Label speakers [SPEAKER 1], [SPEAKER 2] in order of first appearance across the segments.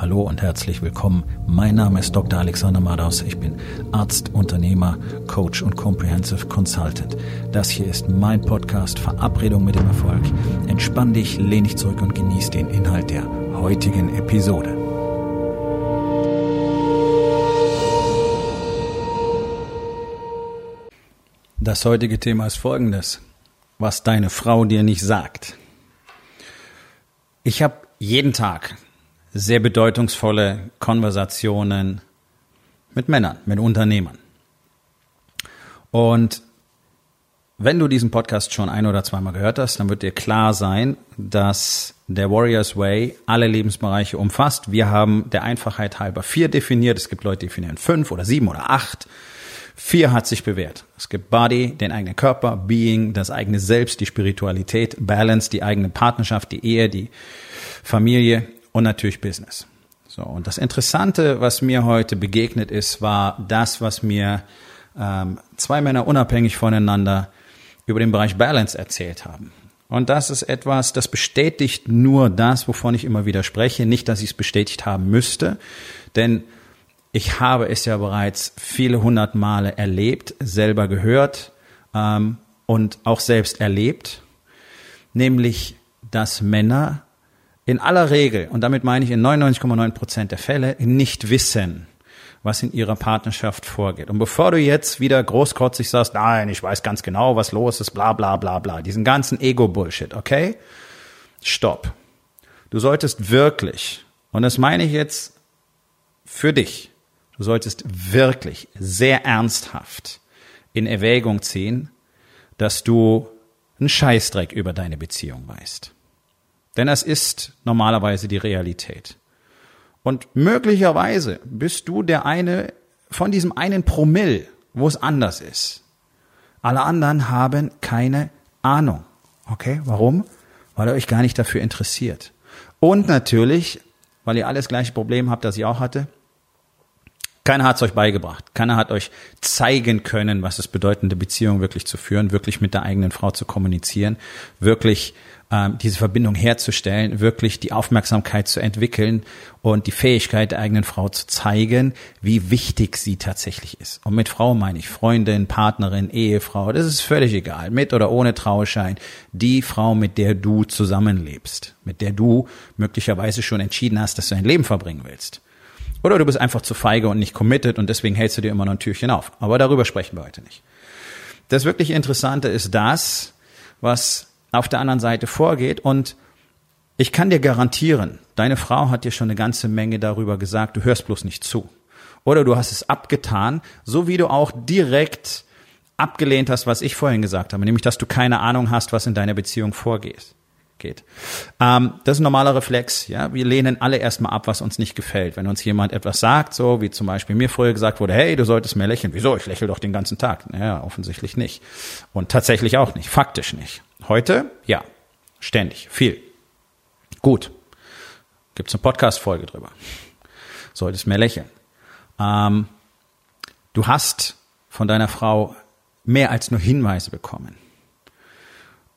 [SPEAKER 1] Hallo und herzlich willkommen. Mein Name ist Dr. Alexander Madaus. Ich bin Arzt, Unternehmer, Coach und Comprehensive Consultant. Das hier ist mein Podcast Verabredung mit dem Erfolg. Entspann dich, lehn dich zurück und genieß den Inhalt der heutigen Episode. Das heutige Thema ist folgendes. Was deine Frau dir nicht sagt. Ich habe jeden Tag sehr bedeutungsvolle Konversationen mit Männern, mit Unternehmern. Und wenn du diesen Podcast schon ein oder zweimal gehört hast, dann wird dir klar sein, dass der Warriors Way alle Lebensbereiche umfasst. Wir haben der Einfachheit halber vier definiert. Es gibt Leute, die definieren fünf oder sieben oder acht. Vier hat sich bewährt. Es gibt Body, den eigenen Körper, Being, das eigene Selbst, die Spiritualität, Balance, die eigene Partnerschaft, die Ehe, die Familie und natürlich Business. So, und das Interessante, was mir heute begegnet ist, war das, was mir ähm, zwei Männer unabhängig voneinander über den Bereich Balance erzählt haben. Und das ist etwas, das bestätigt nur das, wovon ich immer wieder spreche. Nicht, dass ich es bestätigt haben müsste, denn ich habe es ja bereits viele hundert Male erlebt, selber gehört ähm, und auch selbst erlebt, nämlich, dass Männer in aller Regel, und damit meine ich in 99,9 Prozent der Fälle, nicht wissen, was in ihrer Partnerschaft vorgeht. Und bevor du jetzt wieder großkotzig sagst, nein, ich weiß ganz genau, was los ist, bla bla bla bla, diesen ganzen Ego-Bullshit, okay? Stopp. Du solltest wirklich, und das meine ich jetzt für dich, du solltest wirklich sehr ernsthaft in Erwägung ziehen, dass du einen Scheißdreck über deine Beziehung weißt. Denn das ist normalerweise die Realität. Und möglicherweise bist du der eine von diesem einen Promille, wo es anders ist. Alle anderen haben keine Ahnung. Okay, warum? Weil ihr euch gar nicht dafür interessiert. Und natürlich, weil ihr alles gleiche Problem habt, das ich auch hatte. Keiner hat es euch beigebracht. Keiner hat euch zeigen können, was es bedeutet, eine Beziehung wirklich zu führen, wirklich mit der eigenen Frau zu kommunizieren, wirklich ähm, diese Verbindung herzustellen, wirklich die Aufmerksamkeit zu entwickeln und die Fähigkeit der eigenen Frau zu zeigen, wie wichtig sie tatsächlich ist. Und mit Frau meine ich Freundin, Partnerin, Ehefrau, das ist völlig egal, mit oder ohne Trauschein, die Frau, mit der du zusammenlebst, mit der du möglicherweise schon entschieden hast, dass du ein Leben verbringen willst. Oder du bist einfach zu feige und nicht committed und deswegen hältst du dir immer noch ein Türchen auf. Aber darüber sprechen wir heute nicht. Das wirklich Interessante ist das, was auf der anderen Seite vorgeht. Und ich kann dir garantieren, deine Frau hat dir schon eine ganze Menge darüber gesagt, du hörst bloß nicht zu. Oder du hast es abgetan, so wie du auch direkt abgelehnt hast, was ich vorhin gesagt habe, nämlich dass du keine Ahnung hast, was in deiner Beziehung vorgeht. Geht. Ähm, das ist ein normaler Reflex. Ja, wir lehnen alle erstmal ab, was uns nicht gefällt. Wenn uns jemand etwas sagt, so wie zum Beispiel mir früher gesagt wurde, hey, du solltest mehr lächeln. Wieso? Ich lächle doch den ganzen Tag. Naja, offensichtlich nicht. Und tatsächlich auch nicht. Faktisch nicht. Heute, ja, ständig, viel. Gut. Gibt's eine Podcast-Folge drüber. Solltest mehr lächeln. Ähm, du hast von deiner Frau mehr als nur Hinweise bekommen.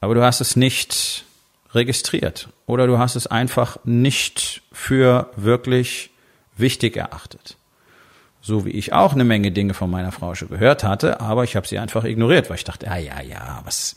[SPEAKER 1] Aber du hast es nicht registriert oder du hast es einfach nicht für wirklich wichtig erachtet. So wie ich auch eine Menge Dinge von meiner Frau schon gehört hatte, aber ich habe sie einfach ignoriert, weil ich dachte, ja, ja, ja, was,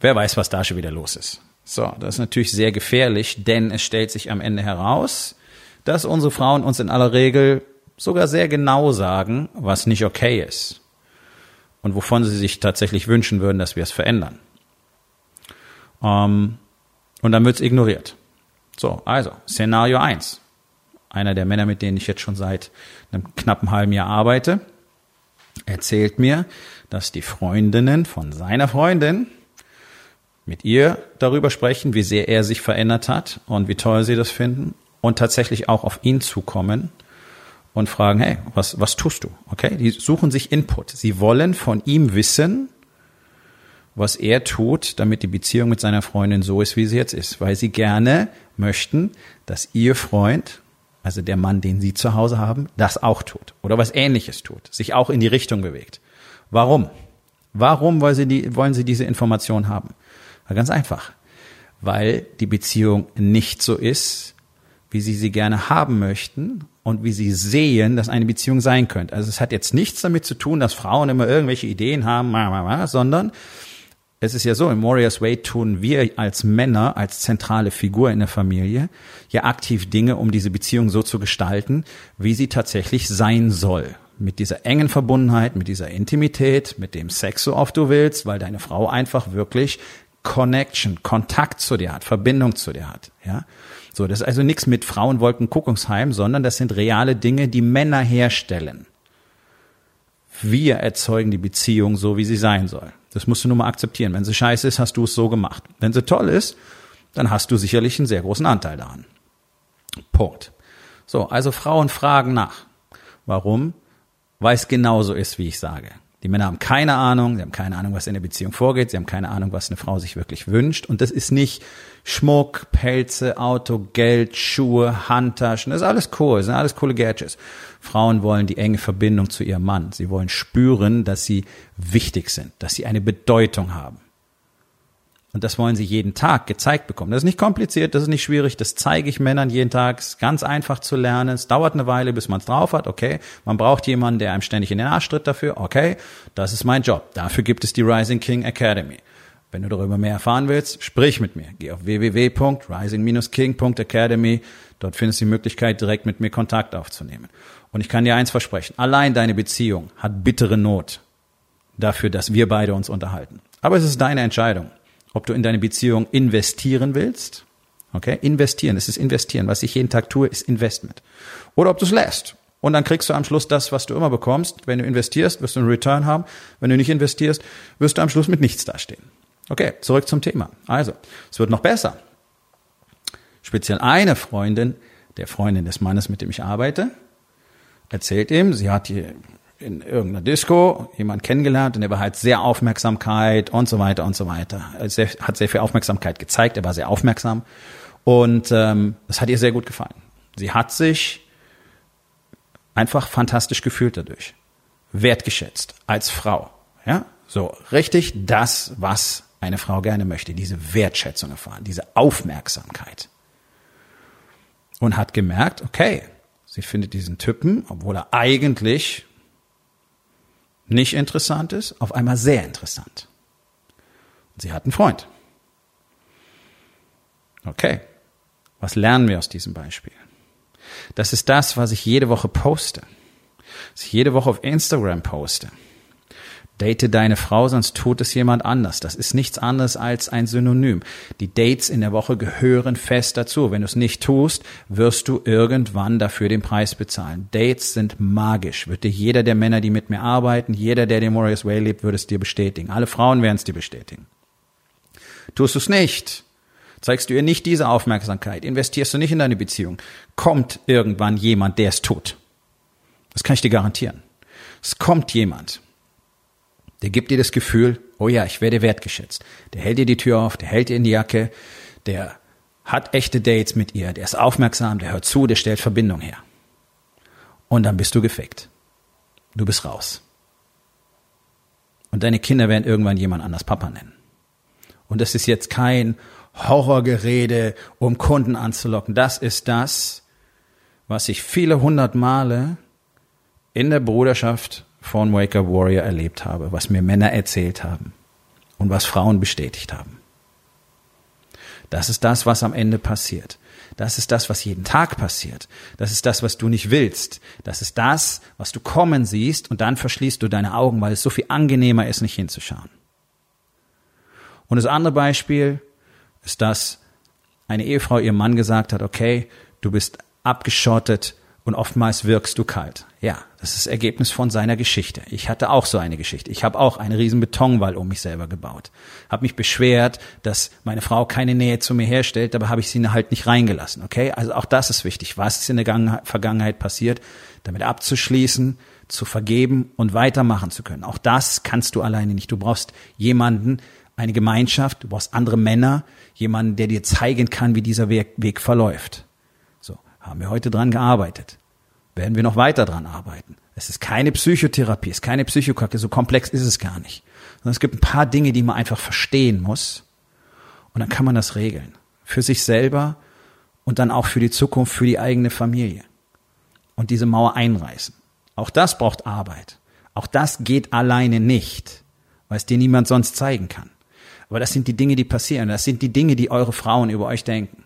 [SPEAKER 1] wer weiß, was da schon wieder los ist. So, das ist natürlich sehr gefährlich, denn es stellt sich am Ende heraus, dass unsere Frauen uns in aller Regel sogar sehr genau sagen, was nicht okay ist und wovon sie sich tatsächlich wünschen würden, dass wir es verändern. Ähm, und dann wird es ignoriert. So, also, Szenario eins. Einer der Männer, mit denen ich jetzt schon seit einem knappen halben Jahr arbeite, erzählt mir, dass die Freundinnen von seiner Freundin mit ihr darüber sprechen, wie sehr er sich verändert hat und wie toll sie das finden und tatsächlich auch auf ihn zukommen und fragen, hey, was, was tust du? Okay? Die suchen sich Input. Sie wollen von ihm wissen, was er tut, damit die Beziehung mit seiner Freundin so ist, wie sie jetzt ist, weil sie gerne möchten, dass ihr Freund, also der Mann, den sie zu Hause haben, das auch tut oder was ähnliches tut, sich auch in die Richtung bewegt. Warum? Warum wollen sie, die, wollen sie diese Information haben? Ganz einfach, weil die Beziehung nicht so ist, wie sie sie gerne haben möchten und wie sie sehen, dass eine Beziehung sein könnte. Also es hat jetzt nichts damit zu tun, dass Frauen immer irgendwelche Ideen haben, sondern es ist ja so, im Warriors Way tun wir als Männer, als zentrale Figur in der Familie, ja aktiv Dinge, um diese Beziehung so zu gestalten, wie sie tatsächlich sein soll. Mit dieser engen Verbundenheit, mit dieser Intimität, mit dem Sex so oft du willst, weil deine Frau einfach wirklich Connection, Kontakt zu dir hat, Verbindung zu dir hat, ja. So, das ist also nichts mit Frauenwolken Kuckucksheim, sondern das sind reale Dinge, die Männer herstellen. Wir erzeugen die Beziehung so, wie sie sein soll. Das musst du nur mal akzeptieren. Wenn sie scheiße ist, hast du es so gemacht. Wenn sie toll ist, dann hast du sicherlich einen sehr großen Anteil daran. Punkt. So, also Frauen fragen nach. Warum? Weil es genauso ist, wie ich sage. Die Männer haben keine Ahnung, sie haben keine Ahnung, was in der Beziehung vorgeht, sie haben keine Ahnung, was eine Frau sich wirklich wünscht. Und das ist nicht Schmuck, Pelze, Auto, Geld, Schuhe, Handtaschen, das ist alles cool, das sind alles coole Gadgets. Frauen wollen die enge Verbindung zu ihrem Mann. Sie wollen spüren, dass sie wichtig sind, dass sie eine Bedeutung haben. Und das wollen sie jeden Tag gezeigt bekommen. Das ist nicht kompliziert, das ist nicht schwierig, das zeige ich Männern jeden Tag. Es ist ganz einfach zu lernen. Es dauert eine Weile, bis man es drauf hat, okay. Man braucht jemanden, der einem ständig in den Arsch tritt dafür, okay. Das ist mein Job. Dafür gibt es die Rising King Academy. Wenn du darüber mehr erfahren willst, sprich mit mir. Geh auf www.rising-king.academy. Dort findest du die Möglichkeit, direkt mit mir Kontakt aufzunehmen. Und ich kann dir eins versprechen. Allein deine Beziehung hat bittere Not dafür, dass wir beide uns unterhalten. Aber es ist deine Entscheidung ob du in deine Beziehung investieren willst. Okay, investieren, es ist investieren. Was ich jeden Tag tue, ist Investment. Oder ob du es lässt. Und dann kriegst du am Schluss das, was du immer bekommst. Wenn du investierst, wirst du einen Return haben. Wenn du nicht investierst, wirst du am Schluss mit nichts dastehen. Okay, zurück zum Thema. Also, es wird noch besser. Speziell eine Freundin, der Freundin des Mannes, mit dem ich arbeite, erzählt ihm, sie hat hier in irgendeiner Disco jemand kennengelernt und er war halt sehr Aufmerksamkeit und so weiter und so weiter. Er hat sehr viel Aufmerksamkeit gezeigt, er war sehr aufmerksam und ähm, das hat ihr sehr gut gefallen. Sie hat sich einfach fantastisch gefühlt dadurch, wertgeschätzt als Frau. Ja, so richtig das, was eine Frau gerne möchte, diese Wertschätzung erfahren, diese Aufmerksamkeit. Und hat gemerkt, okay, sie findet diesen Typen, obwohl er eigentlich nicht interessant ist, auf einmal sehr interessant. Und sie hat einen Freund. Okay, was lernen wir aus diesem Beispiel? Das ist das, was ich jede Woche poste. Was ich jede Woche auf Instagram poste. Date deine Frau, sonst tut es jemand anders. Das ist nichts anderes als ein Synonym. Die Dates in der Woche gehören fest dazu. Wenn du es nicht tust, wirst du irgendwann dafür den Preis bezahlen. Dates sind magisch. Dir jeder der Männer, die mit mir arbeiten, jeder, der den Warriors Way lebt, würde es dir bestätigen. Alle Frauen werden es dir bestätigen. Tust du es nicht, zeigst du ihr nicht diese Aufmerksamkeit, investierst du nicht in deine Beziehung, kommt irgendwann jemand, der es tut. Das kann ich dir garantieren. Es kommt jemand, der gibt dir das Gefühl, oh ja, ich werde wertgeschätzt. Der hält dir die Tür auf, der hält dir in die Jacke, der hat echte Dates mit ihr, der ist aufmerksam, der hört zu, der stellt Verbindung her. Und dann bist du gefickt. Du bist raus. Und deine Kinder werden irgendwann jemand anders Papa nennen. Und das ist jetzt kein Horrorgerede, um Kunden anzulocken. Das ist das, was ich viele hundert Male in der Bruderschaft von Wake Up Warrior erlebt habe, was mir Männer erzählt haben und was Frauen bestätigt haben. Das ist das, was am Ende passiert. Das ist das, was jeden Tag passiert. Das ist das, was du nicht willst. Das ist das, was du kommen siehst und dann verschließt du deine Augen, weil es so viel angenehmer ist, nicht hinzuschauen. Und das andere Beispiel ist, dass eine Ehefrau ihrem Mann gesagt hat, okay, du bist abgeschottet und oftmals wirkst du kalt. Ja, das ist Ergebnis von seiner Geschichte. Ich hatte auch so eine Geschichte. Ich habe auch einen riesen Betonwall um mich selber gebaut. Habe mich beschwert, dass meine Frau keine Nähe zu mir herstellt, aber habe ich sie halt nicht reingelassen. Okay, also auch das ist wichtig. Was ist in der Vergangenheit passiert, damit abzuschließen, zu vergeben und weitermachen zu können. Auch das kannst du alleine nicht. Du brauchst jemanden, eine Gemeinschaft, du brauchst andere Männer, jemanden, der dir zeigen kann, wie dieser Weg, Weg verläuft. Haben wir heute dran gearbeitet werden wir noch weiter dran arbeiten. Es ist keine Psychotherapie, es ist keine Psychokacke, so komplex ist es gar nicht. Sondern es gibt ein paar Dinge, die man einfach verstehen muss. Und dann kann man das regeln. Für sich selber und dann auch für die Zukunft, für die eigene Familie. Und diese Mauer einreißen. Auch das braucht Arbeit. Auch das geht alleine nicht, weil es dir niemand sonst zeigen kann. Aber das sind die Dinge, die passieren. Das sind die Dinge, die eure Frauen über euch denken.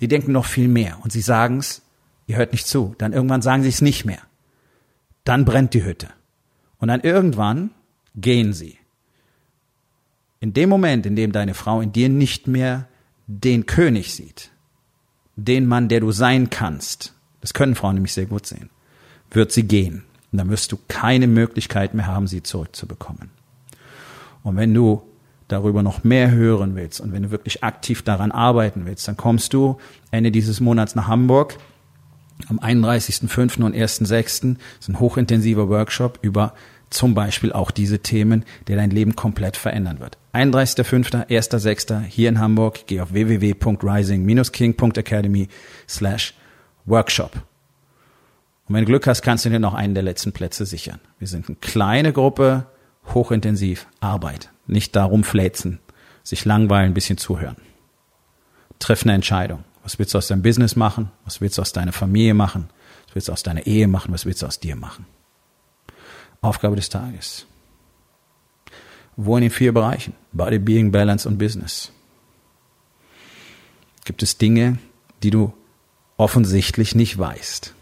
[SPEAKER 1] Die denken noch viel mehr und sie sagen es, ihr hört nicht zu. Dann irgendwann sagen sie es nicht mehr. Dann brennt die Hütte. Und dann irgendwann gehen sie. In dem Moment, in dem deine Frau in dir nicht mehr den König sieht, den Mann, der du sein kannst, das können Frauen nämlich sehr gut sehen, wird sie gehen. Und dann wirst du keine Möglichkeit mehr haben, sie zurückzubekommen. Und wenn du darüber noch mehr hören willst und wenn du wirklich aktiv daran arbeiten willst, dann kommst du Ende dieses Monats nach Hamburg am 31.05. und 1.06. ist ein hochintensiver Workshop über zum Beispiel auch diese Themen, der dein Leben komplett verändern wird. 31.05., 1.06. hier in Hamburg. Geh auf www.rising-king.academy slash workshop. Und wenn du Glück hast, kannst du dir noch einen der letzten Plätze sichern. Wir sind eine kleine Gruppe, hochintensiv, Arbeit. Nicht darum fläzen, sich langweilen, ein bisschen zuhören. Triff eine Entscheidung. Was willst du aus deinem Business machen? Was willst du aus deiner Familie machen? Was willst du aus deiner Ehe machen? Was willst du aus dir machen? Aufgabe des Tages. Wo in den vier Bereichen? Body, Being, Balance und Business. Gibt es Dinge, die du offensichtlich nicht weißt?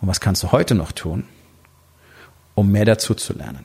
[SPEAKER 1] Und was kannst du heute noch tun, um mehr dazu zu lernen?